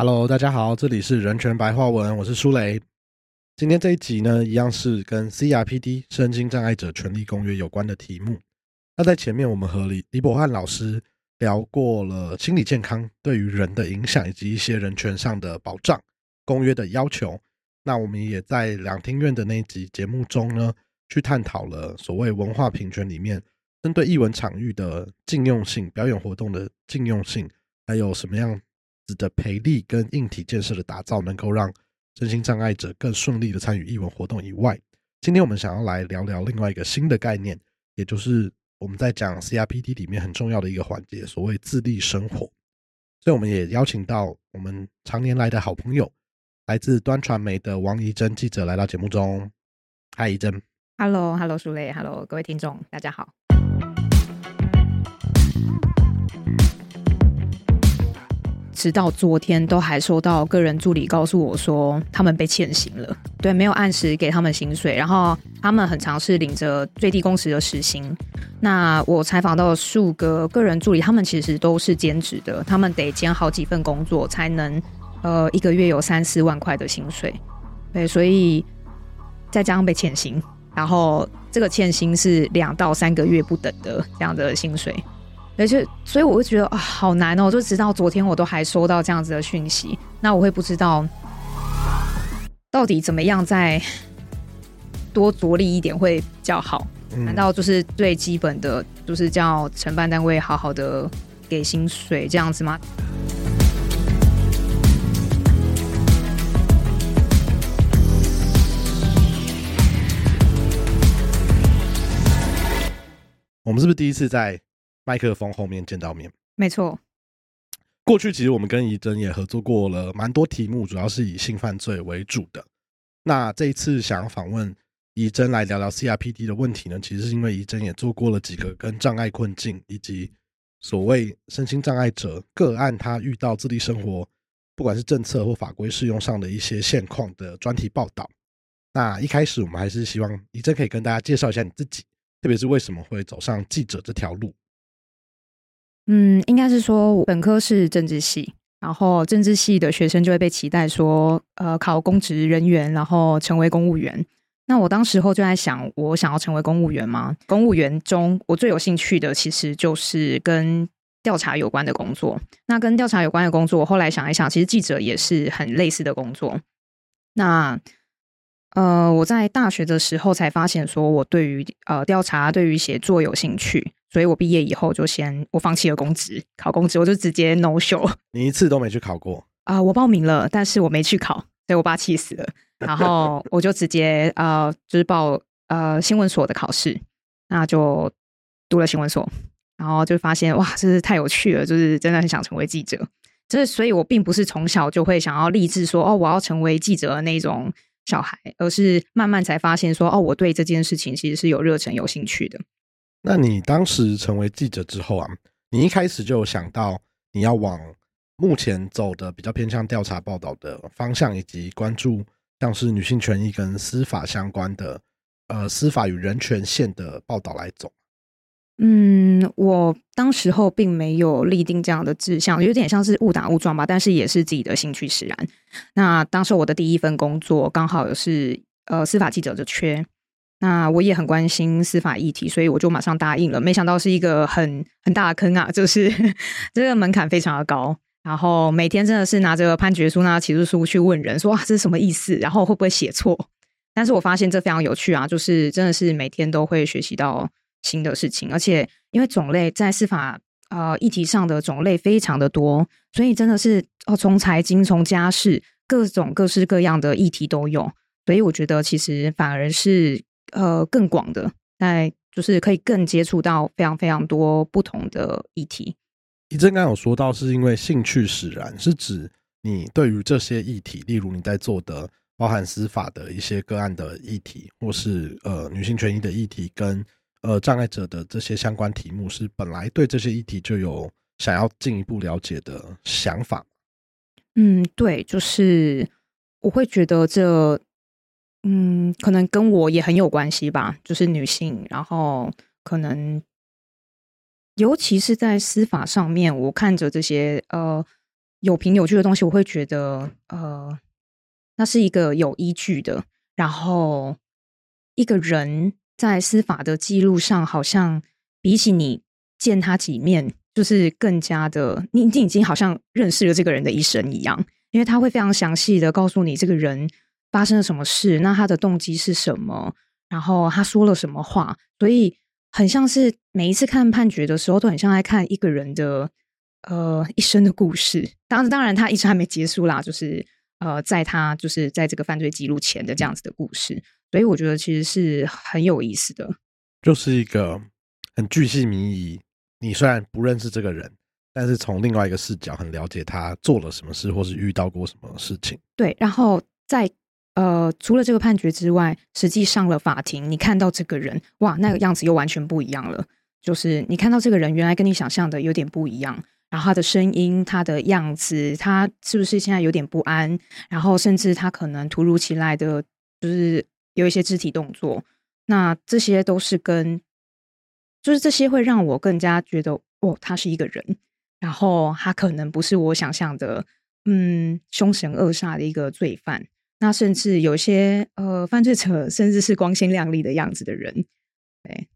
Hello，大家好，这里是人权白话文，我是舒雷。今天这一集呢，一样是跟 CRPD 身心障碍者权利公约有关的题目。那在前面，我们和李李博汉老师聊过了心理健康对于人的影响，以及一些人权上的保障公约的要求。那我们也在两厅院的那一集节目中呢，去探讨了所谓文化平权里面针对艺文场域的禁用性、表演活动的禁用性，还有什么样的培力跟硬体建设的打造，能够让身心障碍者更顺利的参与艺文活动以外，今天我们想要来聊聊另外一个新的概念，也就是我们在讲 CRPD 里面很重要的一个环节，所谓自立生活。所以我们也邀请到我们常年来的好朋友。来自端传媒的王怡珍记者来到节目中。嗨，怡珍。Hello，Hello，苏雷。Hello，各位听众，大家好。直到昨天，都还收到个人助理告诉我说，他们被欠薪了。对，没有按时给他们薪水，然后他们很尝试领着最低工时的时薪。那我采访到数个个人助理，他们其实都是兼职的，他们得兼好几份工作才能。呃，一个月有三四万块的薪水，对，所以再加上被欠薪，然后这个欠薪是两到三个月不等的这样的薪水，而且所以我会觉得啊，好难哦！就直到昨天我都还收到这样子的讯息，那我会不知道到底怎么样再多着力一点会比较好？难道就是最基本的，就是叫承办单位好好的给薪水这样子吗？我们是不是第一次在麦克风后面见到面？没错。过去其实我们跟怡珍也合作过了蛮多题目，主要是以性犯罪为主的。那这一次想要访问怡珍来聊聊 CRPD 的问题呢，其实是因为怡珍也做过了几个跟障碍困境以及所谓身心障碍者个案他遇到自立生活，不管是政策或法规适用上的一些现况的专题报道。那一开始我们还是希望怡珍可以跟大家介绍一下你自己。特别是为什么会走上记者这条路？嗯，应该是说本科是政治系，然后政治系的学生就会被期待说，呃，考公职人员，然后成为公务员。那我当时候就在想，我想要成为公务员吗？公务员中，我最有兴趣的其实就是跟调查有关的工作。那跟调查有关的工作，我后来想一想，其实记者也是很类似的工作。那呃，我在大学的时候才发现，说我对于呃调查、对于写作有兴趣，所以我毕业以后就先我放弃了公职，考公职我就直接 no show。你一次都没去考过啊？我报名了，但是我没去考，所以我爸气死了。然后我就直接呃，就是报呃新闻所的考试，那就读了新闻所，然后就发现哇，真是太有趣了，就是真的很想成为记者。就是所以，我并不是从小就会想要立志说哦，我要成为记者的那种。小孩，而是慢慢才发现说，哦，我对这件事情其实是有热忱、有兴趣的。那你当时成为记者之后啊，你一开始就想到你要往目前走的比较偏向调查报道的方向，以及关注像是女性权益跟司法相关的，呃，司法与人权线的报道来走。嗯，我当时候并没有立定这样的志向，有点像是误打误撞吧。但是也是自己的兴趣使然。那当时我的第一份工作刚好是呃司法记者的缺，那我也很关心司法议题，所以我就马上答应了。没想到是一个很很大的坑啊，就是 这个门槛非常的高。然后每天真的是拿着判决书、拿起诉书去问人，说哇这是什么意思？然后会不会写错？但是我发现这非常有趣啊，就是真的是每天都会学习到。新的事情，而且因为种类在司法呃议题上的种类非常的多，所以真的是哦，从财经、从家事，各种各式各样的议题都有。所以我觉得其实反而是呃更广的，在就是可以更接触到非常非常多不同的议题。你正刚有说到，是因为兴趣使然，是指你对于这些议题，例如你在做的包含司法的一些个案的议题，或是呃女性权益的议题跟。呃，障碍者的这些相关题目是本来对这些议题就有想要进一步了解的想法。嗯，对，就是我会觉得这，嗯，可能跟我也很有关系吧。就是女性，然后可能，尤其是在司法上面，我看着这些呃有凭有据的东西，我会觉得呃，那是一个有依据的。然后一个人在司法的记录上，好像比起你见他几面，就是更加的，你你已经好像认识了这个人的一生一样，因为他会非常详细的告诉你这个人发生了什么事，那他的动机是什么，然后他说了什么话，所以很像是每一次看判决的时候，都很像在看一个人的呃一生的故事。当然，当然他一直还没结束啦，就是呃，在他就是在这个犯罪记录前的这样子的故事，所以我觉得其实是很有意思的。就是一个很巨细靡遗。你虽然不认识这个人，但是从另外一个视角很了解他做了什么事，或是遇到过什么事情。对，然后在呃，除了这个判决之外，实际上了法庭，你看到这个人，哇，那个样子又完全不一样了。就是你看到这个人，原来跟你想象的有点不一样。然后他的声音，他的样子，他是不是现在有点不安？然后甚至他可能突如其来的，就是有一些肢体动作。那这些都是跟，就是这些会让我更加觉得，哦，他是一个人。然后他可能不是我想象的，嗯，凶神恶煞的一个罪犯。那甚至有些呃，犯罪者甚至是光鲜亮丽的样子的人，对。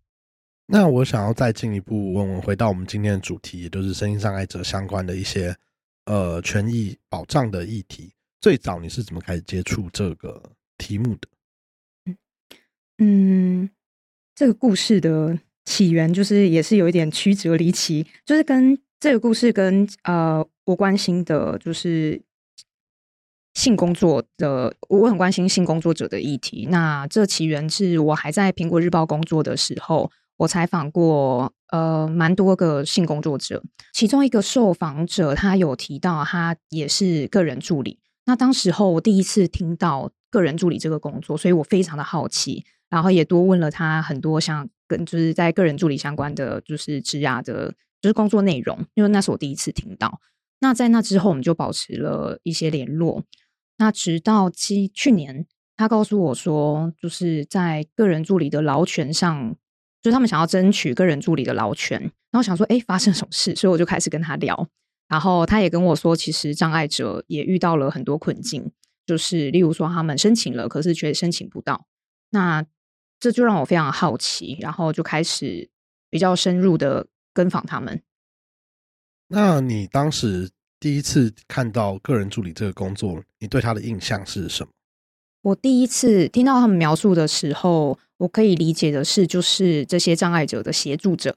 那我想要再进一步问问，回到我们今天的主题，也就是身心障碍者相关的一些呃权益保障的议题。最早你是怎么开始接触这个题目的？嗯，这个故事的起源就是也是有一点曲折离奇，就是跟这个故事跟呃我关心的，就是性工作的，我很关心性工作者的议题。那这起源是我还在苹果日报工作的时候。我采访过呃蛮多个性工作者，其中一个受访者他有提到他也是个人助理。那当时候我第一次听到个人助理这个工作，所以我非常的好奇，然后也多问了他很多像跟就是在个人助理相关的就是职涯的，就是工作内容，因为那是我第一次听到。那在那之后，我们就保持了一些联络。那直到去去年，他告诉我说，就是在个人助理的劳权上。就是他们想要争取个人助理的劳权，然后想说，哎，发生什么事？所以我就开始跟他聊，然后他也跟我说，其实障碍者也遇到了很多困境，就是例如说他们申请了，可是却申请不到，那这就让我非常好奇，然后就开始比较深入的跟访他们。那你当时第一次看到个人助理这个工作，你对他的印象是什么？我第一次听到他们描述的时候。我可以理解的是，就是这些障碍者的协助者。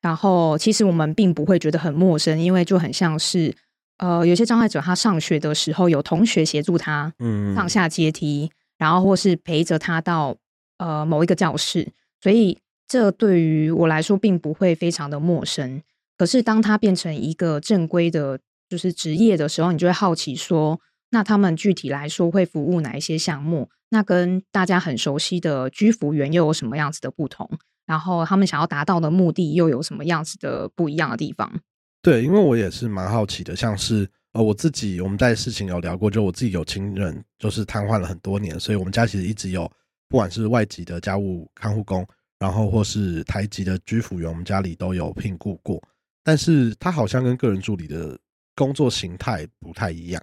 然后，其实我们并不会觉得很陌生，因为就很像是，呃，有些障碍者他上学的时候有同学协助他，嗯，上下阶梯，然后或是陪着他到呃某一个教室，所以这对于我来说并不会非常的陌生。可是，当他变成一个正规的，就是职业的时候，你就会好奇说，那他们具体来说会服务哪一些项目？那跟大家很熟悉的居服员又有什么样子的不同？然后他们想要达到的目的又有什么样子的不一样的地方？对，因为我也是蛮好奇的，像是呃我自己，我们在事情有聊过，就我自己有亲人就是瘫痪了很多年，所以我们家其实一直有不管是外籍的家务看护工，然后或是台籍的居服员，我们家里都有聘雇过，但是他好像跟个人助理的工作形态不太一样。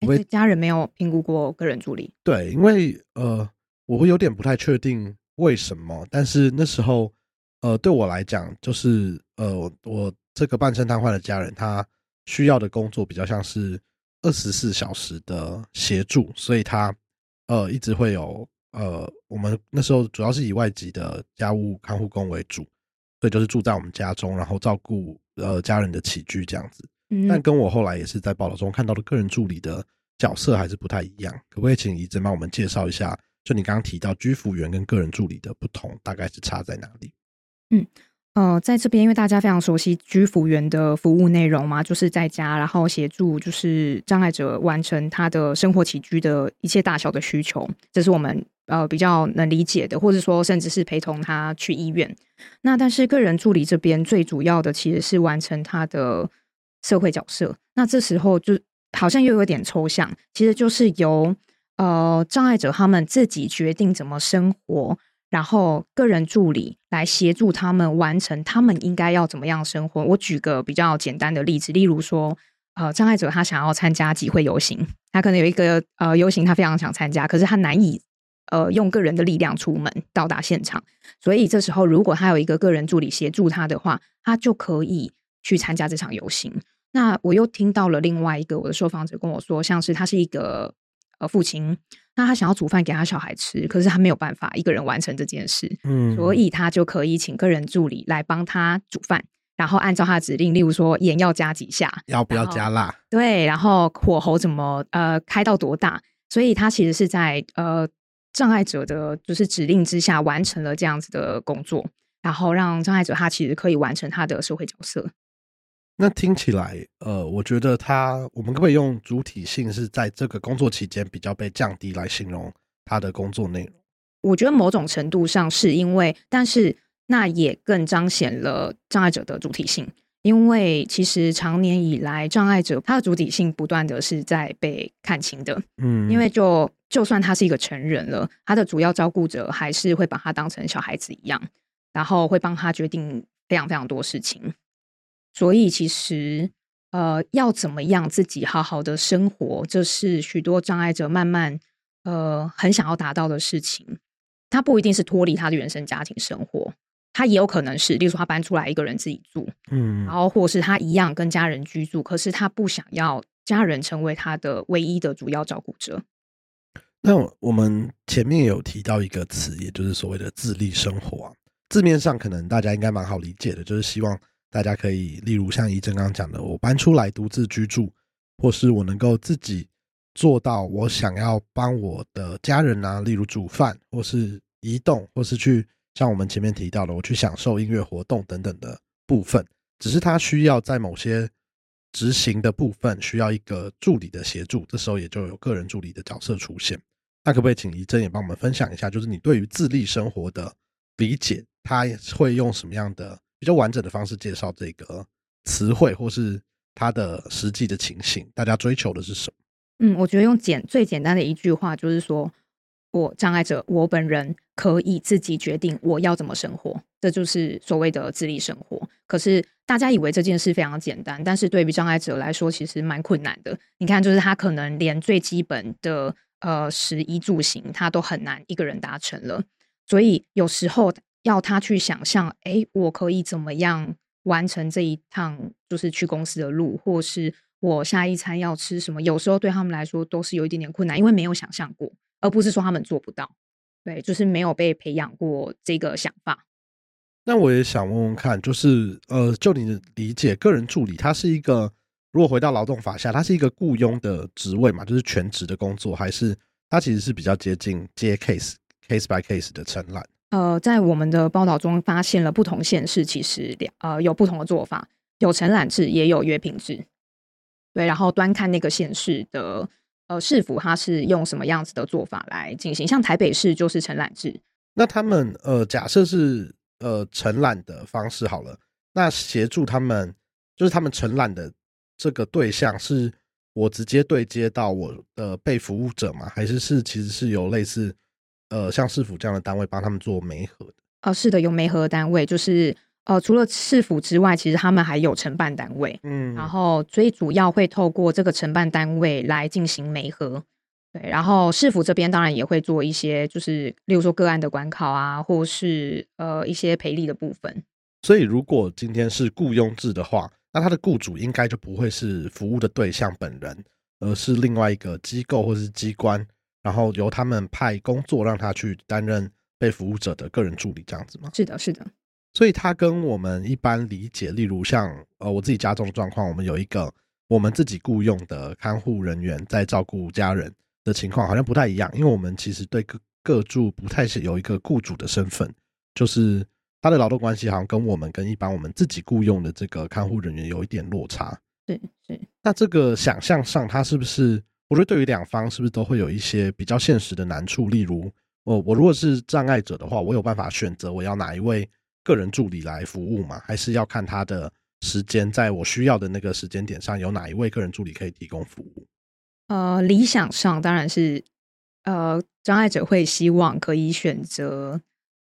因为家人没有评估过个人助理，对，因为呃，我会有点不太确定为什么，但是那时候，呃，对我来讲，就是呃，我这个半身瘫痪的家人，他需要的工作比较像是二十四小时的协助，所以他呃一直会有呃，我们那时候主要是以外籍的家务看护工为主，所以就是住在我们家中，然后照顾呃家人的起居这样子。但跟我后来也是在报道中看到的个人助理的角色还是不太一样，可不可以请怡珍帮我们介绍一下？就你刚刚提到居服员跟个人助理的不同，大概是差在哪里？嗯，呃，在这边因为大家非常熟悉居服员的服务内容嘛，就是在家然后协助就是障碍者完成他的生活起居的一切大小的需求，这是我们呃比较能理解的，或者说甚至是陪同他去医院。那但是个人助理这边最主要的其实是完成他的。社会角色，那这时候就好像又有点抽象，其实就是由呃障碍者他们自己决定怎么生活，然后个人助理来协助他们完成他们应该要怎么样生活。我举个比较简单的例子，例如说，呃障碍者他想要参加集会游行，他可能有一个呃游行他非常想参加，可是他难以呃用个人的力量出门到达现场，所以这时候如果他有一个个人助理协助他的话，他就可以去参加这场游行。那我又听到了另外一个我的受访者跟我说，像是他是一个呃父亲。那他想要煮饭给他小孩吃，可是他没有办法一个人完成这件事，嗯，所以他就可以请个人助理来帮他煮饭，然后按照他的指令，例如说盐要加几下，要不要加辣，对，然后火候怎么呃开到多大，所以他其实是在呃障碍者的就是指令之下完成了这样子的工作，然后让障碍者他其实可以完成他的社会角色。那听起来，呃，我觉得他，我们可不可以用主体性是在这个工作期间比较被降低来形容他的工作内容？我觉得某种程度上是因为，但是那也更彰显了障碍者的主体性，因为其实长年以来，障碍者他的主体性不断的是在被看清的。嗯，因为就就算他是一个成人了，他的主要照顾者还是会把他当成小孩子一样，然后会帮他决定非常非常多事情。所以，其实，呃，要怎么样自己好好的生活，这是许多障碍者慢慢，呃，很想要达到的事情。他不一定是脱离他的原生家庭生活，他也有可能是，例如说他搬出来一个人自己住，嗯，然后或是他一样跟家人居住，可是他不想要家人成为他的唯一的主要照顾者。那我们前面有提到一个词，也就是所谓的自立生活啊，字面上可能大家应该蛮好理解的，就是希望。大家可以，例如像怡正刚刚讲的，我搬出来独自居住，或是我能够自己做到我想要帮我的家人啊，例如煮饭，或是移动，或是去像我们前面提到的，我去享受音乐活动等等的部分。只是他需要在某些执行的部分需要一个助理的协助，这时候也就有个人助理的角色出现。那可不可以请怡正也帮我们分享一下，就是你对于自立生活的理解，他会用什么样的？比较完整的方式介绍这个词汇，或是它的实际的情形，大家追求的是什么？嗯，我觉得用简最简单的一句话就是说，我障碍者我本人可以自己决定我要怎么生活，这就是所谓的自立生活。可是大家以为这件事非常简单，但是对于障碍者来说，其实蛮困难的。你看，就是他可能连最基本的呃食衣住行，他都很难一个人达成了，所以有时候。要他去想象，哎，我可以怎么样完成这一趟就是去公司的路，或是我下一餐要吃什么？有时候对他们来说都是有一点点困难，因为没有想象过，而不是说他们做不到。对，就是没有被培养过这个想法。那我也想问问看，就是呃，就你的理解，个人助理他是一个，如果回到劳动法下，他是一个雇佣的职位嘛，就是全职的工作，还是他其实是比较接近接 case case by case 的承揽？呃，在我们的报道中发现了不同县市其实呃有不同的做法，有承揽制，也有约聘制。对，然后端看那个县市的呃市府，它是用什么样子的做法来进行。像台北市就是承揽制。那他们呃假设是呃承揽的方式好了，那协助他们就是他们承揽的这个对象是我直接对接到我的被服务者吗？还是是其实是有类似？呃，像市府这样的单位帮他们做媒合的，呃，是的，有媒合单位，就是呃，除了市府之外，其实他们还有承办单位，嗯，然后最主要会透过这个承办单位来进行媒合，对，然后市府这边当然也会做一些，就是例如说个案的管考啊，或是呃一些赔礼的部分。所以，如果今天是雇佣制的话，那他的雇主应该就不会是服务的对象本人，而是另外一个机构或是机关。然后由他们派工作让他去担任被服务者的个人助理，这样子吗？是的，是的。所以他跟我们一般理解，例如像呃我自己家中的状况，我们有一个我们自己雇佣的看护人员在照顾家人的情况，好像不太一样。因为我们其实对各各住不太是有一个雇主的身份，就是他的劳动关系好像跟我们跟一般我们自己雇佣的这个看护人员有一点落差。对，是。那这个想象上，他是不是？我觉得对于两方是不是都会有一些比较现实的难处？例如，我我如果是障碍者的话，我有办法选择我要哪一位个人助理来服务吗？还是要看他的时间，在我需要的那个时间点上，有哪一位个人助理可以提供服务？呃，理想上当然是，呃，障碍者会希望可以选择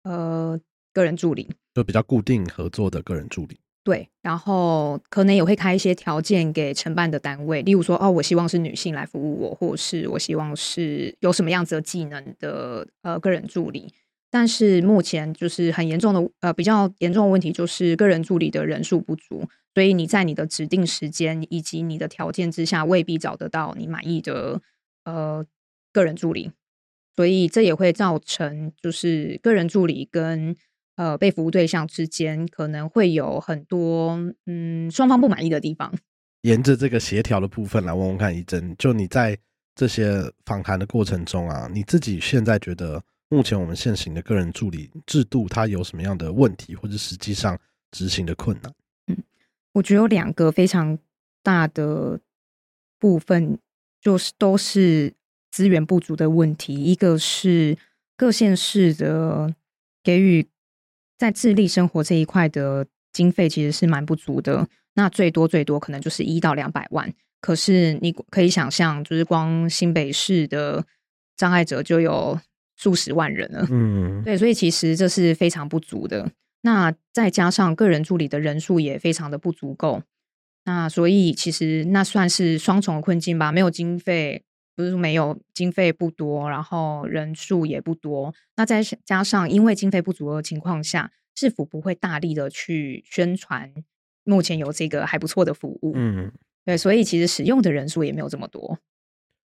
呃个人助理，就比较固定合作的个人助理。对，然后可能也会开一些条件给承办的单位，例如说，哦，我希望是女性来服务我，或是我希望是有什么样子的技能的呃个人助理。但是目前就是很严重的呃比较严重的问题，就是个人助理的人数不足，所以你在你的指定时间以及你的条件之下，未必找得到你满意的呃个人助理，所以这也会造成就是个人助理跟呃被服务对象之间可能会有很多嗯双方不满意的地方。沿着这个协调的部分来问问看，一真，就你在这些访谈的过程中啊，你自己现在觉得？目前我们现行的个人助理制度，它有什么样的问题，或者实际上执行的困难？嗯，我觉得有两个非常大的部分，就是都是资源不足的问题。一个是各县市的给予在自立生活这一块的经费其实是蛮不足的，那最多最多可能就是一到两百万。可是你可以想象，就是光新北市的障碍者就有。数十万人了，嗯，对，所以其实这是非常不足的。那再加上个人助理的人数也非常的不足够，那所以其实那算是双重困境吧。没有经费，不是没有经费不多，然后人数也不多。那再加上因为经费不足的情况下，是否不会大力的去宣传目前有这个还不错的服务？嗯，对，所以其实使用的人数也没有这么多。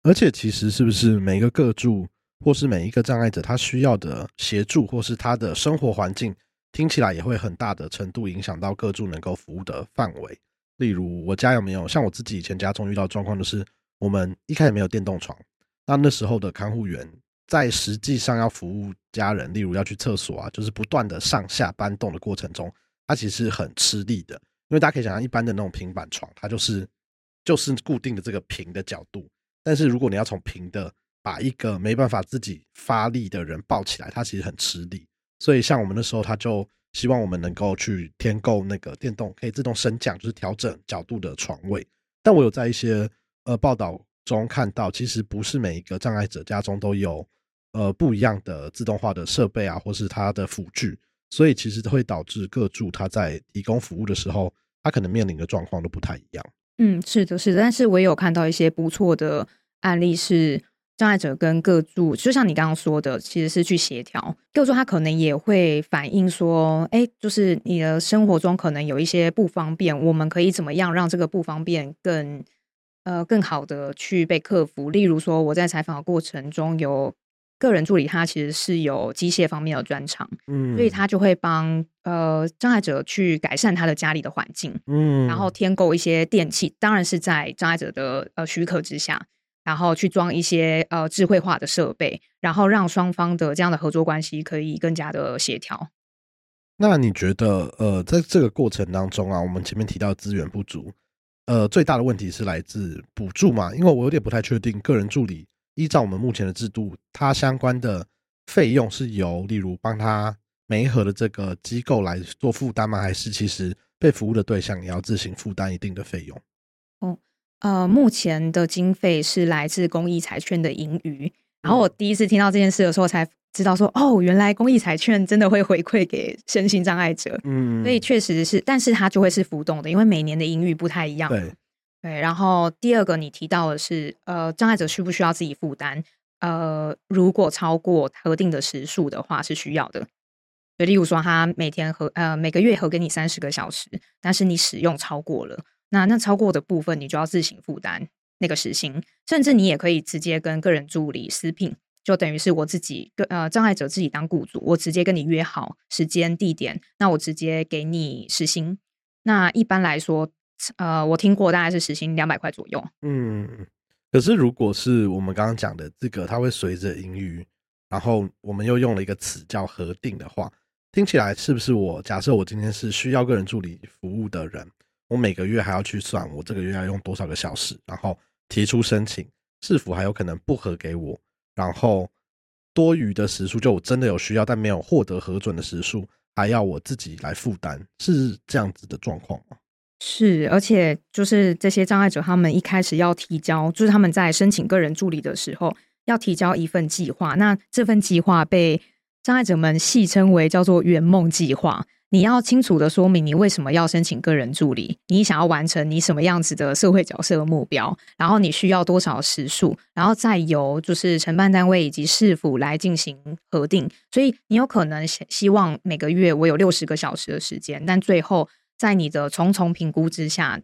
而且其实是不是每个个住？或是每一个障碍者他需要的协助，或是他的生活环境，听起来也会很大的程度影响到各住能够服务的范围。例如，我家有没有像我自己以前家中遇到状况，就是我们一开始没有电动床，那那时候的看护员在实际上要服务家人，例如要去厕所啊，就是不断的上下搬动的过程中，他其实很吃力的。因为大家可以想象，一般的那种平板床，它就是就是固定的这个平的角度，但是如果你要从平的把一个没办法自己发力的人抱起来，他其实很吃力。所以像我们那时候，他就希望我们能够去添购那个电动可以自动升降，就是调整角度的床位。但我有在一些呃报道中看到，其实不是每一个障碍者家中都有呃不一样的自动化的设备啊，或是它的辅具，所以其实会导致各住他在提供服务的时候，他可能面临的状况都不太一样。嗯，是的，是的。但是我也有看到一些不错的案例是。障碍者跟各助，就像你刚刚说的，其实是去协调。各助他可能也会反映说，哎，就是你的生活中可能有一些不方便，我们可以怎么样让这个不方便更呃更好的去被克服？例如说，我在采访的过程中，有个人助理，他其实是有机械方面的专长，嗯，所以他就会帮呃障碍者去改善他的家里的环境，嗯，然后添购一些电器，当然是在障碍者的呃许可之下。然后去装一些呃智慧化的设备，然后让双方的这样的合作关系可以更加的协调。那你觉得呃，在这个过程当中啊，我们前面提到资源不足，呃，最大的问题是来自补助嘛？因为我有点不太确定，个人助理依照我们目前的制度，它相关的费用是由例如帮他媒合的这个机构来做负担吗？还是其实被服务的对象也要自行负担一定的费用？哦。呃，目前的经费是来自公益财券的盈余。然后我第一次听到这件事的时候，才知道说，哦，原来公益彩券真的会回馈给身心障碍者。嗯，所以确实是，但是它就会是浮动的，因为每年的盈余不太一样。对对。然后第二个，你提到的是，呃，障碍者需不需要自己负担？呃，如果超过核定的时数的话，是需要的。就例如说，他每天核呃每个月核给你三十个小时，但是你使用超过了。那那超过的部分，你就要自行负担那个时薪，甚至你也可以直接跟个人助理私聘，就等于是我自己跟呃障碍者自己当雇主，我直接跟你约好时间地点，那我直接给你时薪。那一般来说，呃，我听过大概是时薪两百块左右。嗯，可是如果是我们刚刚讲的这个，它会随着盈余，然后我们又用了一个词叫核定的话，听起来是不是我假设我今天是需要个人助理服务的人？我每个月还要去算，我这个月要用多少个小时，然后提出申请，是否还有可能不核给我？然后多余的时数，就我真的有需要但没有获得核准的时数，还要我自己来负担，是这样子的状况吗？是，而且就是这些障碍者，他们一开始要提交，就是他们在申请个人助理的时候，要提交一份计划。那这份计划被障碍者们戏称为叫做圆梦计划。你要清楚的说明你为什么要申请个人助理，你想要完成你什么样子的社会角色目标，然后你需要多少时数，然后再由就是承办单位以及市府来进行核定。所以你有可能希望每个月我有六十个小时的时间，但最后在你的重重评估之下，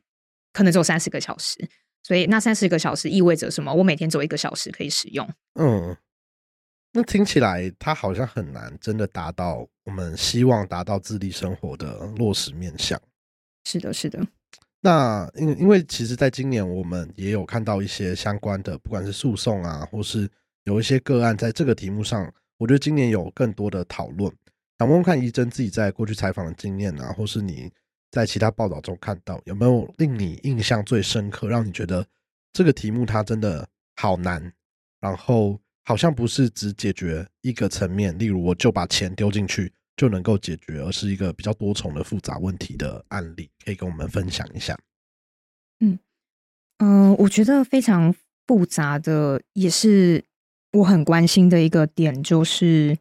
可能只有三十个小时。所以那三十个小时意味着什么？我每天只有一个小时可以使用。嗯。那听起来，它好像很难真的达到我们希望达到自立生活的落实面向。是的，是的。那因因为其实，在今年我们也有看到一些相关的，不管是诉讼啊，或是有一些个案，在这个题目上，我觉得今年有更多的讨论。想问问看，怡珍自己在过去采访的经验啊，或是你在其他报道中看到，有没有令你印象最深刻，让你觉得这个题目它真的好难，然后。好像不是只解决一个层面，例如我就把钱丢进去就能够解决，而是一个比较多重的复杂问题的案例，可以跟我们分享一下。嗯嗯，我觉得非常复杂的，也是我很关心的一个点，就是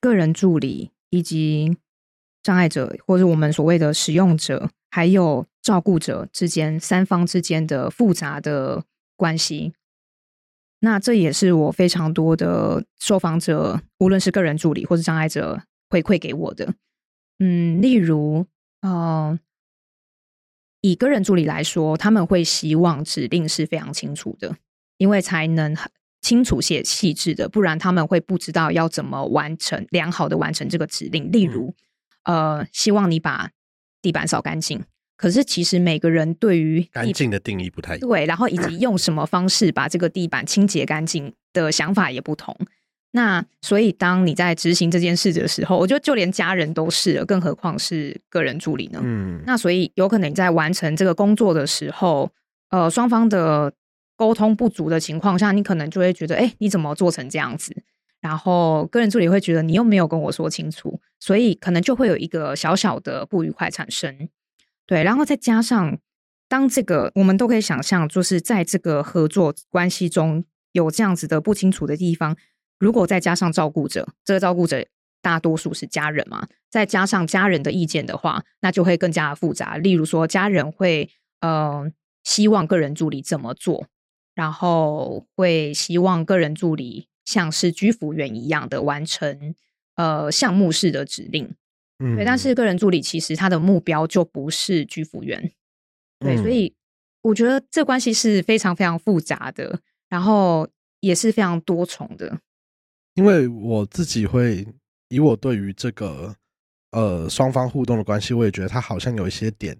个人助理以及障碍者，或者我们所谓的使用者，还有照顾者之间三方之间的复杂的关系。那这也是我非常多的受访者，无论是个人助理或是障碍者回馈给我的。嗯，例如，呃，以个人助理来说，他们会希望指令是非常清楚的，因为才能清楚写细致的，不然他们会不知道要怎么完成良好的完成这个指令。例如，呃，希望你把地板扫干净。可是，其实每个人对于干净的定义不太对，然后以及用什么方式把这个地板清洁干净的想法也不同。那所以，当你在执行这件事的时候，我觉得就连家人都是了，更何况是个人助理呢？嗯，那所以有可能你在完成这个工作的时候，呃，双方的沟通不足的情况下，你可能就会觉得，哎，你怎么做成这样子？然后个人助理会觉得你又没有跟我说清楚，所以可能就会有一个小小的不愉快产生。对，然后再加上，当这个我们都可以想象，就是在这个合作关系中有这样子的不清楚的地方，如果再加上照顾者，这个照顾者大多数是家人嘛，再加上家人的意见的话，那就会更加复杂。例如说，家人会呃希望个人助理怎么做，然后会希望个人助理像是居服员一样的完成呃项目式的指令。对，但是个人助理其实他的目标就不是居服员，对，所以我觉得这关系是非常非常复杂的，然后也是非常多重的。因为我自己会以我对于这个呃双方互动的关系，我也觉得他好像有一些点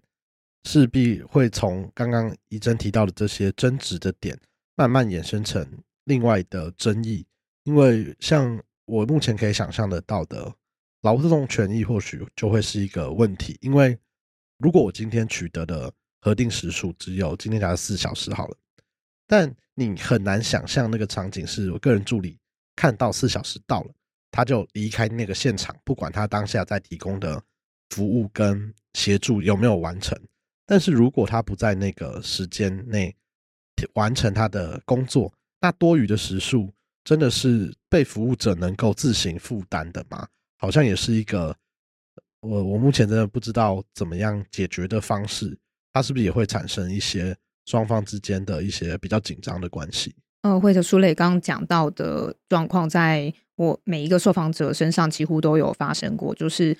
势必会从刚刚怡珍提到的这些争执的点，慢慢衍生成另外的争议。因为像我目前可以想象得到的。劳动权益或许就会是一个问题，因为如果我今天取得的核定时数只有今天假设四小时好了，但你很难想象那个场景是我个人助理看到四小时到了，他就离开那个现场，不管他当下在提供的服务跟协助有没有完成。但是如果他不在那个时间内完成他的工作，那多余的时数真的是被服务者能够自行负担的吗？好像也是一个，我我目前真的不知道怎么样解决的方式，它是不是也会产生一些双方之间的一些比较紧张的关系？呃，或者苏磊刚刚讲到的状况，在我每一个受访者身上几乎都有发生过，就是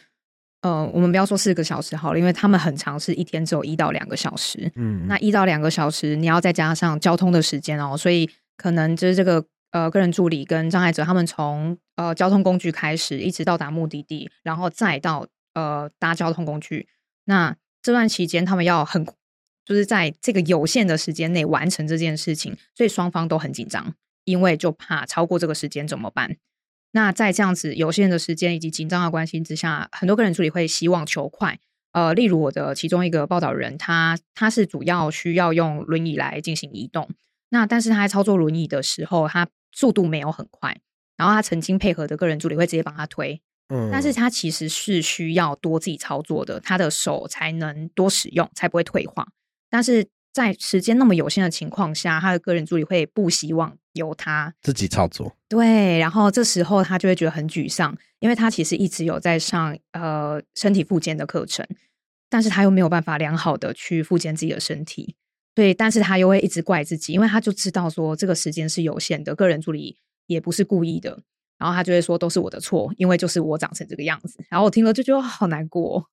呃，我们不要说四个小时好了，因为他们很长，是一天只有一到两个小时，嗯，那一到两个小时，你要再加上交通的时间哦，所以可能就是这个。呃，个人助理跟障碍者，他们从呃交通工具开始，一直到达目的地，然后再到呃搭交通工具。那这段期间，他们要很就是在这个有限的时间内完成这件事情，所以双方都很紧张，因为就怕超过这个时间怎么办？那在这样子有限的时间以及紧张的关系之下，很多个人助理会希望求快。呃，例如我的其中一个报道人，他他是主要需要用轮椅来进行移动，那但是他在操作轮椅的时候，他速度没有很快，然后他曾经配合的个人助理会直接帮他推，嗯，但是他其实是需要多自己操作的，他的手才能多使用，才不会退化。但是在时间那么有限的情况下，他的个人助理会不希望由他自己操作。对，然后这时候他就会觉得很沮丧，因为他其实一直有在上呃身体复健的课程，但是他又没有办法良好的去复健自己的身体。对，但是他又会一直怪自己，因为他就知道说这个时间是有限的，个人助理也不是故意的，然后他就会说都是我的错，因为就是我长成这个样子。然后我听了就觉得好难过，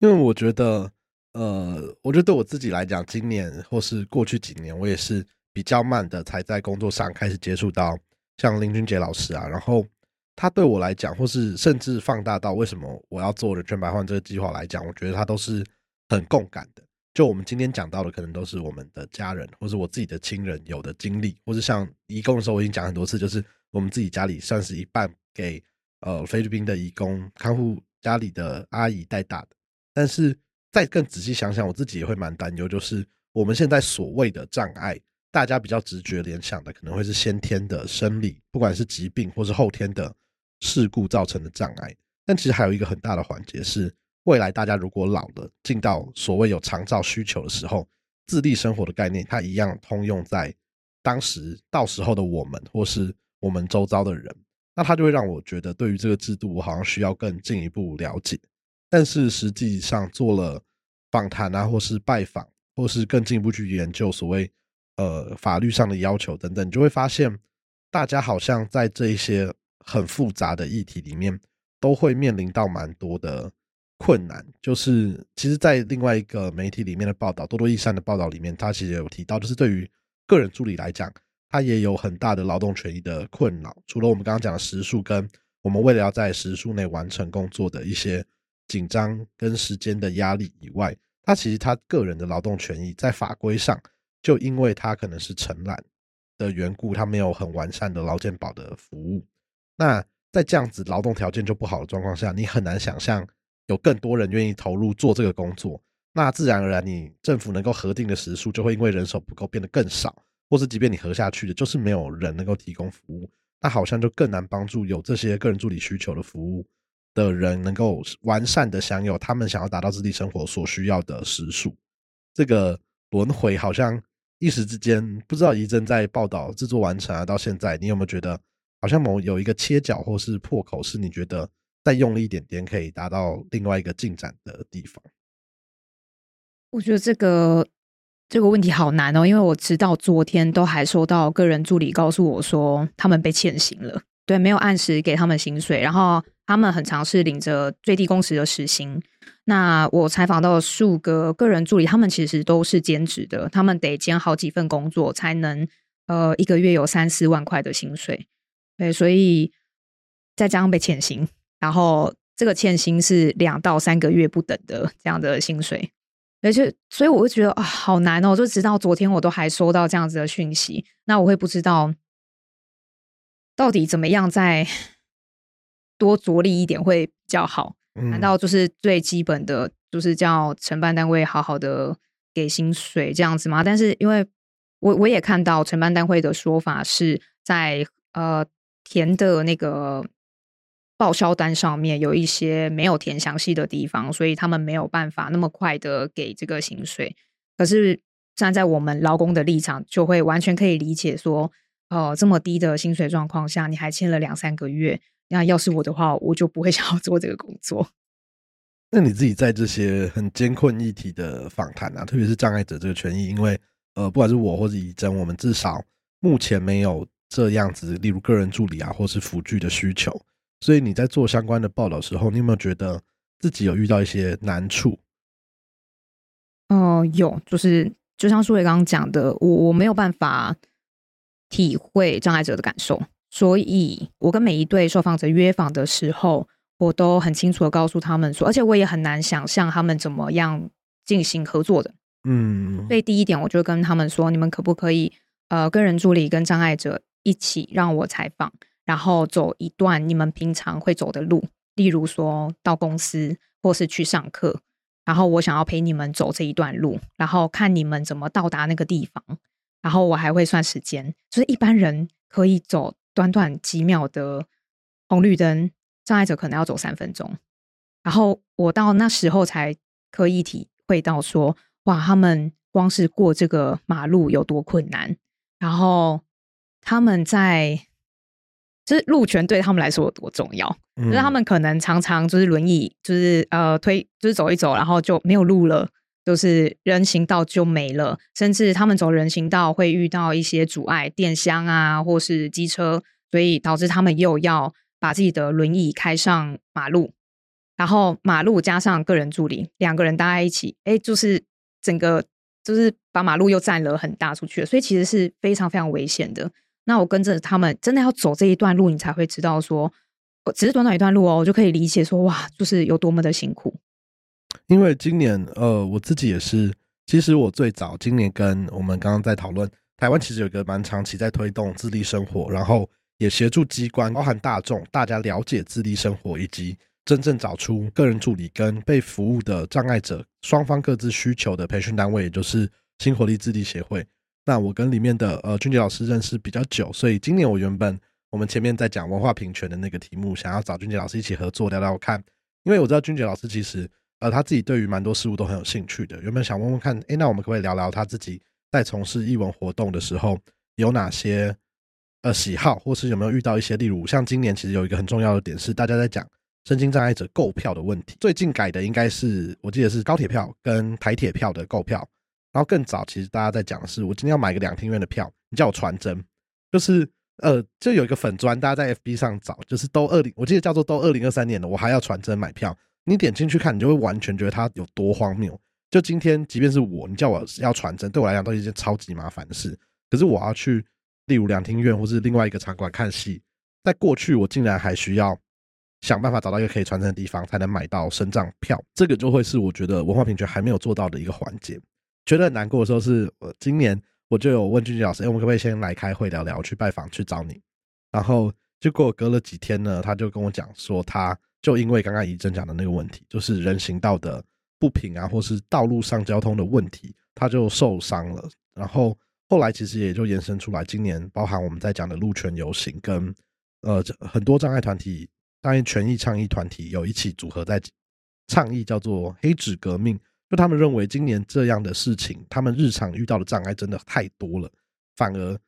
因为我觉得，呃，我觉得对我自己来讲，今年或是过去几年，我也是比较慢的才在工作上开始接触到像林俊杰老师啊，然后他对我来讲，或是甚至放大到为什么我要做人权白换这个计划来讲，我觉得他都是很共感的。就我们今天讲到的，可能都是我们的家人，或是我自己的亲人有的经历，或是像义工的时候，我已经讲很多次，就是我们自己家里算是一半给呃菲律宾的义工看护家里的阿姨带大的。但是再更仔细想想，我自己也会蛮担忧，就是我们现在所谓的障碍，大家比较直觉联想的，可能会是先天的生理，不管是疾病或是后天的事故造成的障碍。但其实还有一个很大的环节是。未来大家如果老了，进到所谓有长照需求的时候，自立生活的概念，它一样通用在当时到时候的我们，或是我们周遭的人。那它就会让我觉得，对于这个制度，我好像需要更进一步了解。但是实际上做了访谈啊，或是拜访，或是更进一步去研究所谓呃法律上的要求等等，你就会发现，大家好像在这一些很复杂的议题里面，都会面临到蛮多的。困难就是，其实，在另外一个媒体里面的报道，多多益善的报道里面，他其实有提到，就是对于个人助理来讲，他也有很大的劳动权益的困扰。除了我们刚刚讲的时数，跟我们为了要在时数内完成工作的一些紧张跟时间的压力以外，他其实他个人的劳动权益在法规上，就因为他可能是承揽的缘故，他没有很完善的劳健保的服务。那在这样子劳动条件就不好的状况下，你很难想象。有更多人愿意投入做这个工作，那自然而然，你政府能够核定的时数就会因为人手不够变得更少，或是即便你核下去的，就是没有人能够提供服务，那好像就更难帮助有这些个人助理需求的服务的人能够完善的享有他们想要达到自己生活所需要的时数。这个轮回好像一时之间不知道仪正在报道制作完成啊，到现在你有没有觉得好像某有一个切角或是破口，是你觉得？再用力一点点，可以达到另外一个进展的地方。我觉得这个这个问题好难哦，因为我知道昨天都还收到个人助理告诉我说，他们被欠薪了，对，没有按时给他们薪水，然后他们很尝试领着最低工时的时薪。那我采访到数个个人助理，他们其实都是兼职的，他们得兼好几份工作才能呃一个月有三四万块的薪水。对，所以再加上被欠薪。然后这个欠薪是两到三个月不等的这样的薪水，而且所以我会觉得啊好难哦，就直到昨天我都还收到这样子的讯息，那我会不知道到底怎么样再多着力一点会比较好？难道就是最基本的就是叫承办单位好好的给薪水这样子吗？但是因为我我也看到承办单位的说法是在呃填的那个。报销单上面有一些没有填详细的地方，所以他们没有办法那么快的给这个薪水。可是站在我们劳工的立场，就会完全可以理解说，哦，这么低的薪水状况下，你还欠了两三个月，那要是我的话，我就不会 想要做这个工作。那你自己在这些很艰困议题的访谈啊，特别是障碍者这个权益，因为呃，不管是我或者以真，我们至少目前没有这样子，例如个人助理啊，或是辅具的需求。所以你在做相关的报道时候，你有没有觉得自己有遇到一些难处？哦，有，就是就像苏伟刚刚讲的，我我没有办法体会障碍者的感受，所以我跟每一对受访者约访的时候，我都很清楚的告诉他们说，而且我也很难想象他们怎么样进行合作的。嗯，所以第一点，我就跟他们说，你们可不可以呃，跟人助理跟障碍者一起让我采访。然后走一段你们平常会走的路，例如说到公司或是去上课，然后我想要陪你们走这一段路，然后看你们怎么到达那个地方，然后我还会算时间，就是一般人可以走短短几秒的红绿灯，障碍者可能要走三分钟，然后我到那时候才可以体会到说，哇，他们光是过这个马路有多困难，然后。他们在，就是路权对他们来说有多重要。嗯就是他们可能常常就是轮椅，就是呃推，就是走一走，然后就没有路了，就是人行道就没了，甚至他们走人行道会遇到一些阻碍，电箱啊，或是机车，所以导致他们又要把自己的轮椅开上马路，然后马路加上个人助理，两个人搭在一起，哎，就是整个就是把马路又占了很大出去了，所以其实是非常非常危险的。那我跟着他们真的要走这一段路，你才会知道说，哦只是短短一段路哦，我就可以理解说，哇，就是有多么的辛苦。因为今年呃，我自己也是，其实我最早今年跟我们刚刚在讨论，台湾其实有一个蛮长期在推动自立生活，然后也协助机关，包含大众，大家了解自立生活，以及真正找出个人助理跟被服务的障碍者双方各自需求的培训单位，也就是新活力自立协会。那我跟里面的呃君杰老师认识比较久，所以今年我原本我们前面在讲文化平权的那个题目，想要找君杰老师一起合作聊聊看，因为我知道君杰老师其实呃他自己对于蛮多事物都很有兴趣的，原本想问问看，诶，那我们可不可以聊聊他自己在从事艺文活动的时候有哪些呃喜好，或是有没有遇到一些，例如像今年其实有一个很重要的点是大家在讲身心障碍者购票的问题，最近改的应该是我记得是高铁票跟台铁票的购票。然后更早，其实大家在讲的是，我今天要买个两厅院的票，你叫我传真，就是呃，就有一个粉砖，大家在 FB 上找，就是都二零，我记得叫做都二零二三年的，我还要传真买票。你点进去看，你就会完全觉得它有多荒谬。就今天，即便是我，你叫我要传真，对我来讲都是一件超级麻烦的事。可是我要去，例如两厅院或是另外一个场馆看戏，在过去我竟然还需要想办法找到一个可以传真的地方，才能买到升账票。这个就会是我觉得文化平权还没有做到的一个环节。觉得很难过的时候是，我今年我就有问俊俊老师，哎，我们可不可以先来开会聊聊，去拜访去找你？然后结果隔了几天呢，他就跟我讲说，他就因为刚刚怡珍讲的那个问题，就是人行道的不平啊，或是道路上交通的问题，他就受伤了。然后后来其实也就延伸出来，今年包含我们在讲的路权游行，跟呃很多障碍团体、障碍权益倡议团体有一起组合在倡议，叫做黑纸革命。就他们认为今年这样的事情，他们日常遇到的障碍真的太多了，反而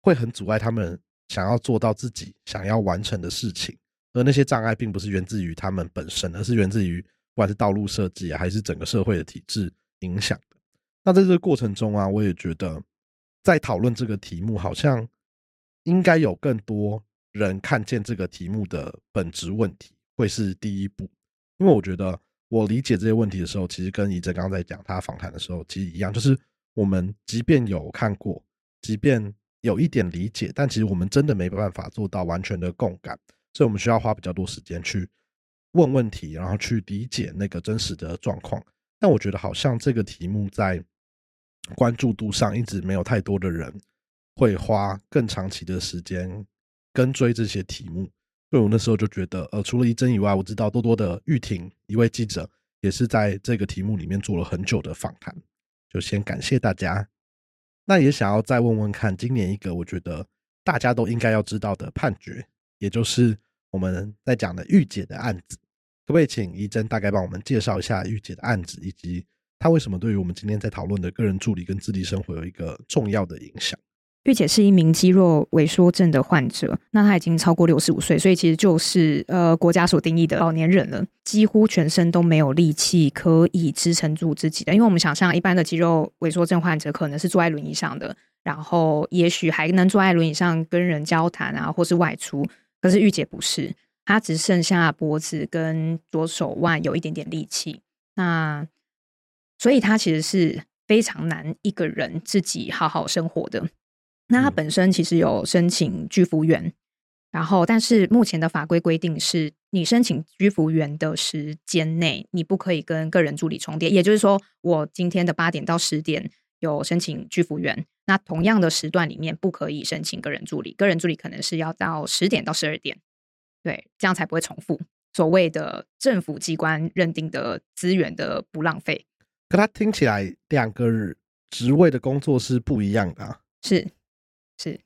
会很阻碍他们想要做到自己想要完成的事情。而那些障碍并不是源自于他们本身，而是源自于不管是道路设计啊，还是整个社会的体制影响的。那在这个过程中啊，我也觉得在讨论这个题目，好像应该有更多人看见这个题目的本质问题，会是第一步。因为我觉得我理解这些问题的时候，其实跟怡哲刚刚在讲他访谈的时候其实一样，就是我们即便有看过，即便有一点理解，但其实我们真的没办法做到完全的共感，所以我们需要花比较多时间去问问题，然后去理解那个真实的状况。但我觉得好像这个题目在关注度上一直没有太多的人会花更长期的时间跟追这些题目。所以我那时候就觉得，呃，除了一真以外，我知道多多的玉婷一位记者也是在这个题目里面做了很久的访谈，就先感谢大家。那也想要再问问看，今年一个我觉得大家都应该要知道的判决，也就是我们在讲的御姐的案子，可不可以请怡珍大概帮我们介绍一下御姐的案子，以及她为什么对于我们今天在讨论的个人助理跟自立生活有一个重要的影响？玉姐是一名肌肉萎缩症的患者，那她已经超过六十五岁，所以其实就是呃国家所定义的老年人了，几乎全身都没有力气可以支撑住自己的。因为我们想象一般的肌肉萎缩症患者可能是坐在轮椅上的，然后也许还能坐在轮椅上跟人交谈啊，或是外出。可是玉姐不是，她只剩下脖子跟左手腕有一点点力气，那所以她其实是非常难一个人自己好好生活的。那他本身其实有申请居服员，然后但是目前的法规规定是，你申请居服员的时间内，你不可以跟个人助理重叠。也就是说，我今天的八点到十点有申请居服员，那同样的时段里面不可以申请个人助理，个人助理可能是要到十点到十二点，对，这样才不会重复所谓的政府机关认定的资源的不浪费。可他听起来两个职位的工作是不一样的啊。是。是，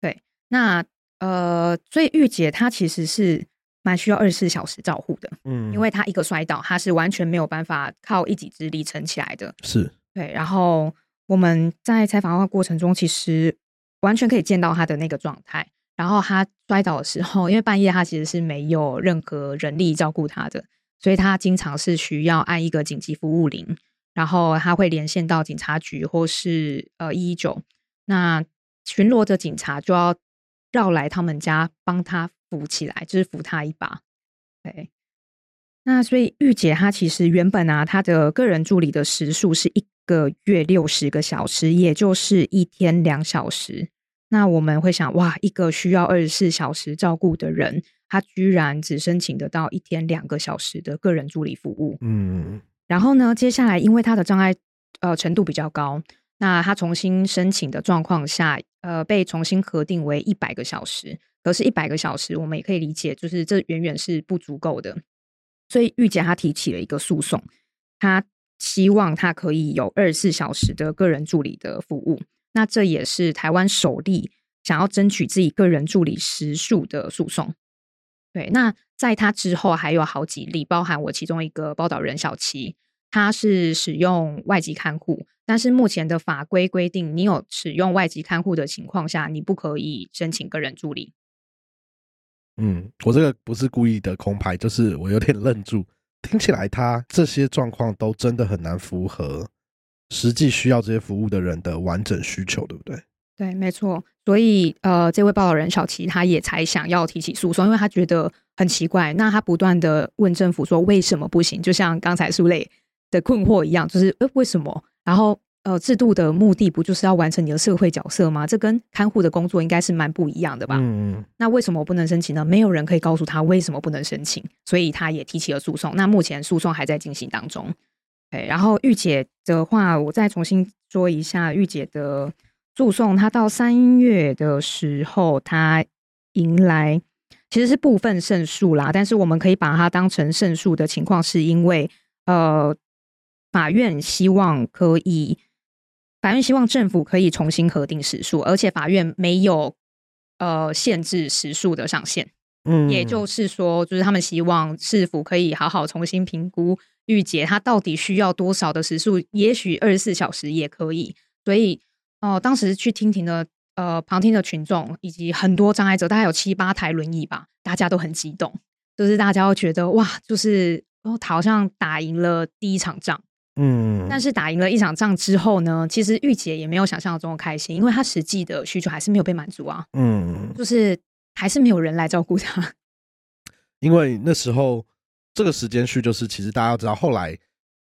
对，那呃，所以玉姐她其实是蛮需要二十四小时照护的，嗯，因为她一个摔倒，她是完全没有办法靠一己之力撑起来的。是对，然后我们在采访的过程中，其实完全可以见到她的那个状态。然后她摔倒的时候，因为半夜她其实是没有任何人力照顾她的，所以她经常是需要按一个紧急服务铃，然后她会连线到警察局或是呃一一九，那巡逻的警察就要绕来他们家帮他扶起来，就是扶他一把。对，那所以玉姐她其实原本啊，她的个人助理的时数是一个月六十个小时，也就是一天两小时。那我们会想，哇，一个需要二十四小时照顾的人，他居然只申请得到一天两个小时的个人助理服务。嗯，然后呢，接下来因为他的障碍呃程度比较高，那他重新申请的状况下，呃，被重新核定为一百个小时。可是，一百个小时我们也可以理解，就是这远远是不足够的。所以，玉姐她提起了一个诉讼，她希望她可以有二十四小时的个人助理的服务。那这也是台湾首例想要争取自己个人助理时数的诉讼。对，那在她之后还有好几例，包含我其中一个报道人小齐，他是使用外籍看护，但是目前的法规规定，你有使用外籍看护的情况下，你不可以申请个人助理。嗯，我这个不是故意的空拍，就是我有点愣住，听起来他这些状况都真的很难符合。实际需要这些服务的人的完整需求，对不对？对，没错。所以，呃，这位报道人小齐他也才想要提起诉讼，因为他觉得很奇怪。那他不断的问政府说为什么不行？就像刚才苏磊的困惑一样，就是呃为什么？然后呃制度的目的不就是要完成你的社会角色吗？这跟看护的工作应该是蛮不一样的吧？嗯嗯。那为什么我不能申请呢？没有人可以告诉他为什么不能申请，所以他也提起了诉讼。那目前诉讼还在进行当中。对，然后玉姐的话，我再重新说一下，玉姐的诉讼，她到三月的时候，她迎来其实是部分胜诉啦，但是我们可以把它当成胜诉的情况，是因为呃，法院希望可以，法院希望政府可以重新核定时数，而且法院没有呃限制时数的上限，嗯，也就是说，就是他们希望市府可以好好重新评估。玉洁他到底需要多少的时数？也许二十四小时也可以。所以，哦，当时去听庭的呃旁听的群众以及很多障碍者，大概有七八台轮椅吧，大家都很激动，就是大家会觉得哇，就是哦，好像打赢了第一场仗。嗯。但是打赢了一场仗之后呢，其实玉姐也没有想象中的开心，因为她实际的需求还是没有被满足啊。嗯。就是还是没有人来照顾她。因为那时候。这个时间序就是，其实大家要知道，后来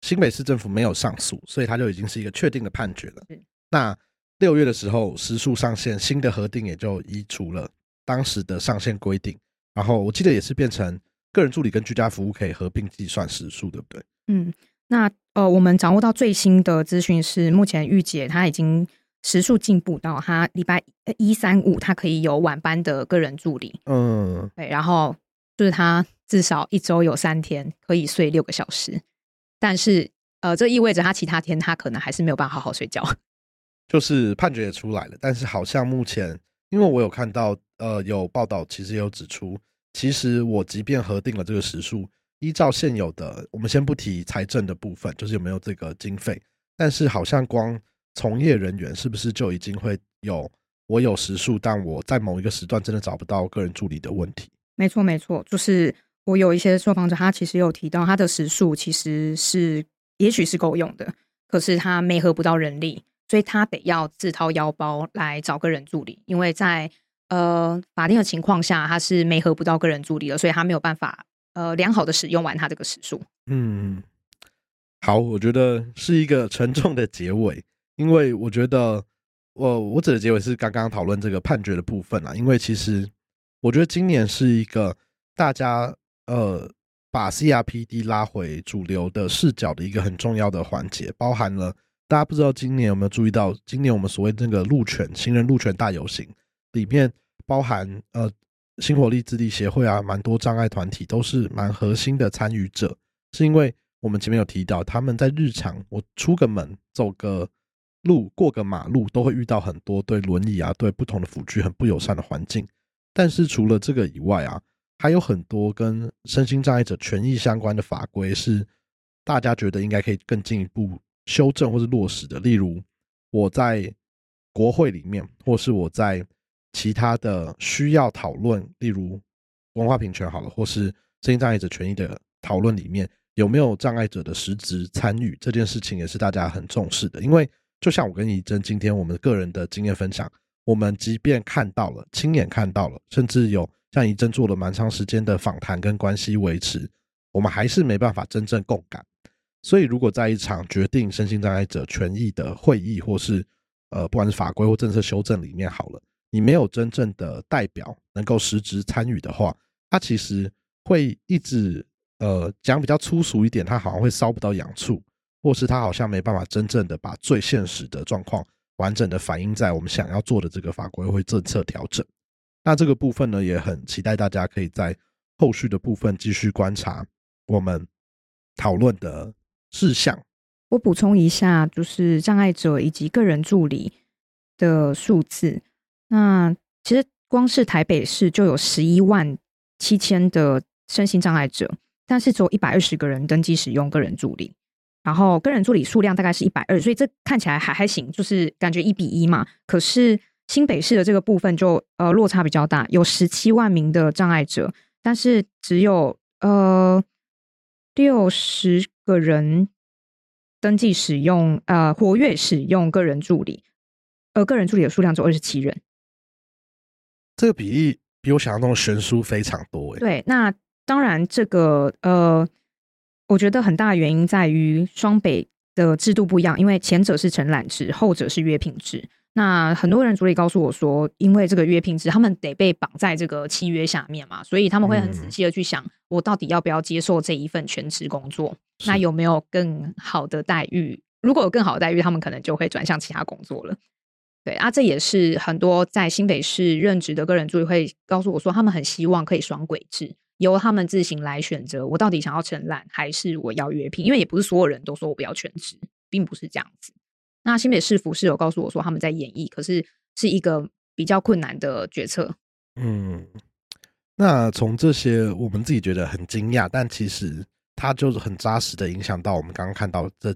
新北市政府没有上诉，所以他就已经是一个确定的判决了。那六月的时候，时速上限新的核定也就移除了当时的上限规定，然后我记得也是变成个人助理跟居家服务可以合并计算时速，对不对？嗯，那呃，我们掌握到最新的资讯是，目前玉姐她已经时速进步到她礼拜一三五她可以有晚班的个人助理。嗯，对，然后就是她。至少一周有三天可以睡六个小时，但是呃，这意味着她其他天她可能还是没有办法好好睡觉。就是判决也出来了，但是好像目前，因为我有看到呃有报道，其实有指出，其实我即便核定了这个时数，依照现有的，我们先不提财政的部分，就是有没有这个经费，但是好像光从业人员是不是就已经会有我有时数，但我在某一个时段真的找不到个人助理的问题？没错，没错，就是。我有一些受访者，他其实有提到他的时数其实是也许是够用的，可是他没合不到人力，所以他得要自掏腰包来找个人助理，因为在呃法定的情况下，他是没合不到个人助理的，所以他没有办法呃良好的使用完它这个时数。嗯，好，我觉得是一个沉重的结尾，因为我觉得我我指的结尾是刚刚讨论这个判决的部分啦，因为其实我觉得今年是一个大家。呃，把 CRPD 拉回主流的视角的一个很重要的环节，包含了大家不知道今年有没有注意到，今年我们所谓那个路权行人路权大游行里面，包含呃新活力智力协会啊，蛮多障碍团体都是蛮核心的参与者，是因为我们前面有提到，他们在日常我出个门、走个路、过个马路，都会遇到很多对轮椅啊、对不同的辅具很不友善的环境，但是除了这个以外啊。还有很多跟身心障碍者权益相关的法规是大家觉得应该可以更进一步修正或是落实的。例如，我在国会里面，或是我在其他的需要讨论，例如文化平权好了，或是身心障碍者权益的讨论里面，有没有障碍者的实质参与，这件事情也是大家很重视的。因为就像我跟怡珍今天我们个人的经验分享，我们即便看到了，亲眼看到了，甚至有像怡珍做了蛮长时间的访谈跟关系维持，我们还是没办法真正共感。所以，如果在一场决定身心障碍者权益的会议，或是呃，不管是法规或政策修正里面好了，你没有真正的代表能够实质参与的话，它其实会一直呃讲比较粗俗一点，它好像会烧不到痒处，或是它好像没办法真正的把最现实的状况完整的反映在我们想要做的这个法规会政策调整。那这个部分呢，也很期待大家可以在后续的部分继续观察我们讨论的。事项，我补充一下，就是障碍者以及个人助理的数字。那其实光是台北市就有十一万七千的身心障碍者，但是只有一百二十个人登记使用个人助理，然后个人助理数量大概是一百二，所以这看起来还还行，就是感觉一比一嘛。可是新北市的这个部分就呃落差比较大，有十七万名的障碍者，但是只有呃六十。个人登记使用呃活跃使用个人助理，而个人助理的数量只有二十七人，这个比例比我想象中的悬殊非常多。哎，对，那当然这个呃，我觉得很大的原因在于双北的制度不一样，因为前者是承揽制，后者是约聘制。那很多人助理告诉我说，因为这个约聘制，他们得被绑在这个契约下面嘛，所以他们会很仔细的去想，我到底要不要接受这一份全职工作？那有没有更好的待遇？如果有更好的待遇，他们可能就会转向其他工作了。对啊，这也是很多在新北市任职的个人助理会告诉我说，他们很希望可以双轨制，由他们自行来选择，我到底想要承揽还是我要约聘？因为也不是所有人都说我不要全职，并不是这样子。那新北市府是有告诉我说他们在演绎，可是是一个比较困难的决策。嗯，那从这些我们自己觉得很惊讶，但其实它就是很扎实的影响到我们刚刚看到这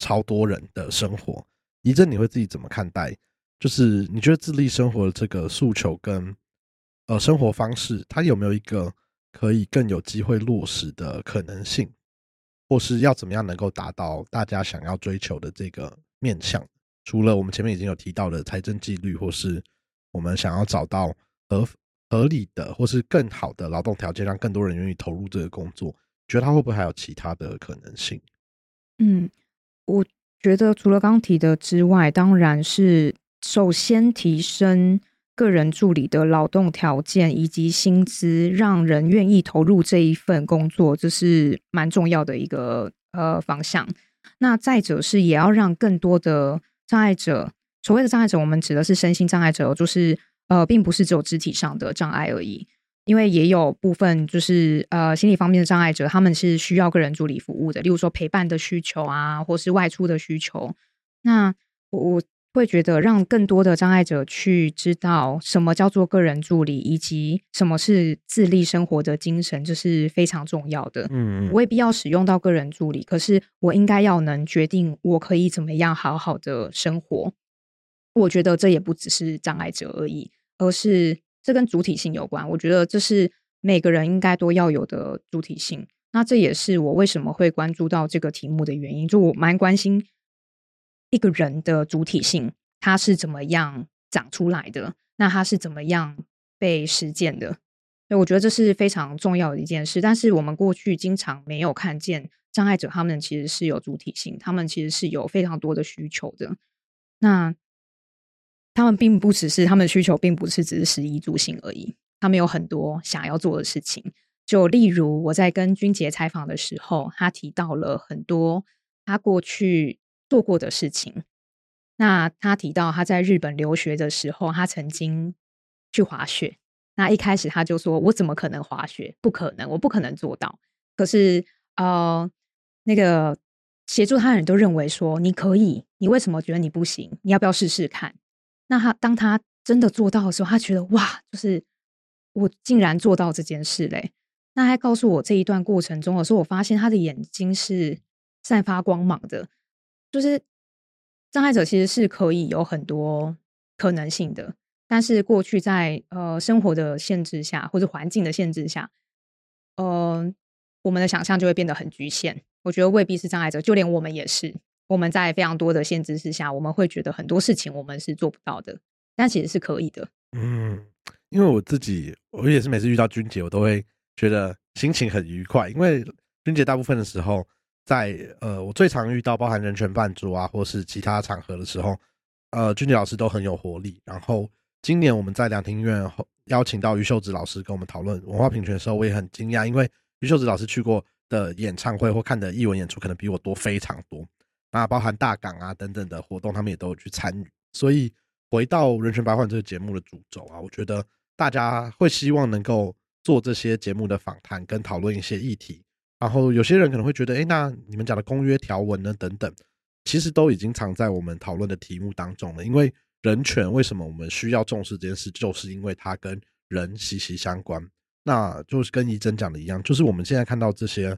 超多人的生活。怡正，你会自己怎么看待？就是你觉得自立生活的这个诉求跟呃生活方式，它有没有一个可以更有机会落实的可能性，或是要怎么样能够达到大家想要追求的这个？面向除了我们前面已经有提到的财政纪律，或是我们想要找到合合理的或是更好的劳动条件，让更多人愿意投入这个工作，觉得他会不会还有其他的可能性？嗯，我觉得除了刚提的之外，当然是首先提升个人助理的劳动条件以及薪资，让人愿意投入这一份工作，这是蛮重要的一个呃方向。那再者是，也要让更多的障碍者，所谓的障碍者，我们指的是身心障碍者，就是呃，并不是只有肢体上的障碍而已，因为也有部分就是呃，心理方面的障碍者，他们是需要个人助理服务的，例如说陪伴的需求啊，或是外出的需求。那我。会觉得让更多的障碍者去知道什么叫做个人助理，以及什么是自立生活的精神，这是非常重要的。嗯，未必要使用到个人助理，可是我应该要能决定我可以怎么样好好的生活。我觉得这也不只是障碍者而已，而是这跟主体性有关。我觉得这是每个人应该都要有的主体性。那这也是我为什么会关注到这个题目的原因，就我蛮关心。一个人的主体性，他是怎么样长出来的？那他是怎么样被实践的？所以我觉得这是非常重要的一件事。但是我们过去经常没有看见障碍者，他们其实是有主体性，他们其实是有非常多的需求的。那他们并不只是他们的需求，并不是只是食衣住行而已，他们有很多想要做的事情。就例如我在跟君杰采访的时候，他提到了很多他过去。做过的事情，那他提到他在日本留学的时候，他曾经去滑雪。那一开始他就说：“我怎么可能滑雪？不可能，我不可能做到。”可是，呃，那个协助他的人都认为说：“你可以，你为什么觉得你不行？你要不要试试看？”那他当他真的做到的时候，他觉得哇，就是我竟然做到这件事嘞！那他告诉我这一段过程中的时候，我发现他的眼睛是散发光芒的。就是障碍者其实是可以有很多可能性的。但是过去在呃生活的限制下，或者环境的限制下，呃，我们的想象就会变得很局限。我觉得未必是障碍者，就连我们也是。我们在非常多的限制之下，我们会觉得很多事情我们是做不到的，但其实是可以的。嗯，因为我自己，我也是每次遇到君姐，我都会觉得心情很愉快，因为君姐大部分的时候，在呃，我最常遇到包含人权办桌啊，或是其他场合的时候，呃，君姐老师都很有活力。然后今年我们在两厅院邀请到于秀子老师跟我们讨论文化平权的时候，我也很惊讶，因为于秀子老师去过的演唱会或看的艺文演出，可能比我多非常多。那包含大港啊等等的活动，他们也都有去参与。所以回到人权白话这个节目的主轴啊，我觉得大家会希望能够做这些节目的访谈跟讨论一些议题。然后有些人可能会觉得，哎，那你们讲的公约条文呢？等等，其实都已经藏在我们讨论的题目当中了。因为人权为什么我们需要重视这件事，就是因为它跟人息息相关。那就是跟怡珍讲的一样，就是我们现在看到这些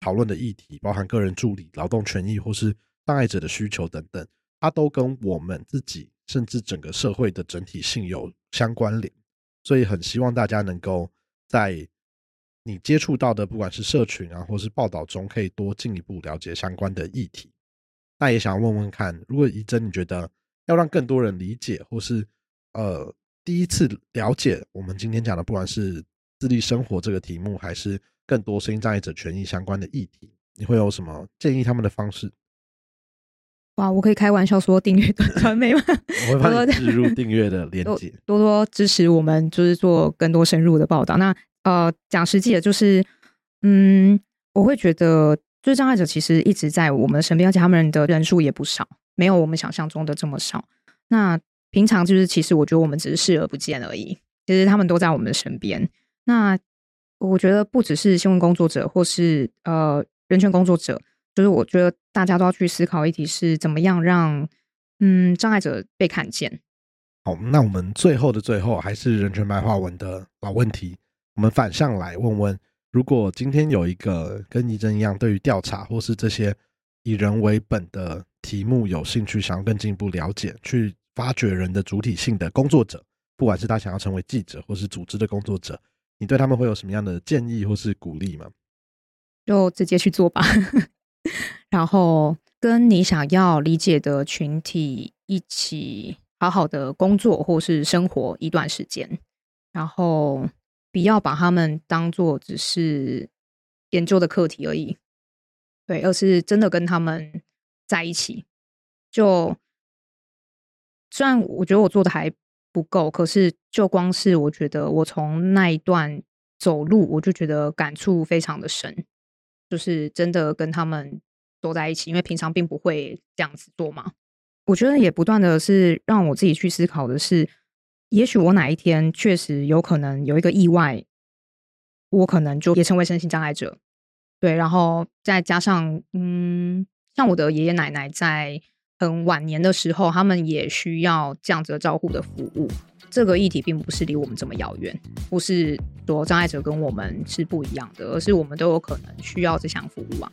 讨论的议题，包含个人助理、劳动权益或是。障碍者的需求等等，它都跟我们自己甚至整个社会的整体性有相关联，所以很希望大家能够在你接触到的不管是社群啊，或是报道中，可以多进一步了解相关的议题。那也想问问看，如果怡珍你觉得要让更多人理解，或是呃第一次了解我们今天讲的，不管是自立生活这个题目，还是更多声音障碍者权益相关的议题，你会有什么建议他们的方式？哇，我可以开玩笑说订阅短传媒吗？我会帮你植入订阅的链接，多多支持我们，就是做更多深入的报道。那呃，讲实际的，就是嗯，我会觉得，就是障碍者其实一直在我们身边，而且他们的人数也不少，没有我们想象中的这么少。那平常就是，其实我觉得我们只是视而不见而已，其实他们都在我们的身边。那我觉得不只是新闻工作者，或是呃人权工作者。就是我觉得大家都要去思考一题是怎么样让嗯障碍者被看见。好，那我们最后的最后还是人权白话文的老问题，我们反向来问问：如果今天有一个跟倪真一样对于调查或是这些以人为本的题目有兴趣，想要更进一步了解、去发掘人的主体性的工作者，不管是他想要成为记者或是组织的工作者，你对他们会有什么样的建议或是鼓励吗？就直接去做吧。然后跟你想要理解的群体一起好好的工作或是生活一段时间，然后不要把他们当做只是研究的课题而已，对，而是真的跟他们在一起。就虽然我觉得我做的还不够，可是就光是我觉得我从那一段走路，我就觉得感触非常的深。就是真的跟他们坐在一起，因为平常并不会这样子做嘛。我觉得也不断的是让我自己去思考的是，也许我哪一天确实有可能有一个意外，我可能就也成为身心障碍者。对，然后再加上嗯，像我的爷爷奶奶在很晚年的时候，他们也需要这样子的照顾的服务。这个议题并不是离我们这么遥远，不是说障碍者跟我们是不一样的，而是我们都有可能需要这项服务啊。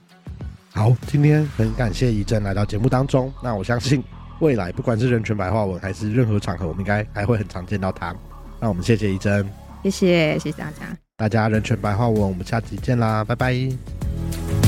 好，今天很感谢怡珍来到节目当中。那我相信未来不管是人权白话文还是任何场合，我们应该还会很常见到他。那我们谢谢一珍，谢谢谢谢大家，大家人权白话文，我们下集见啦，拜拜。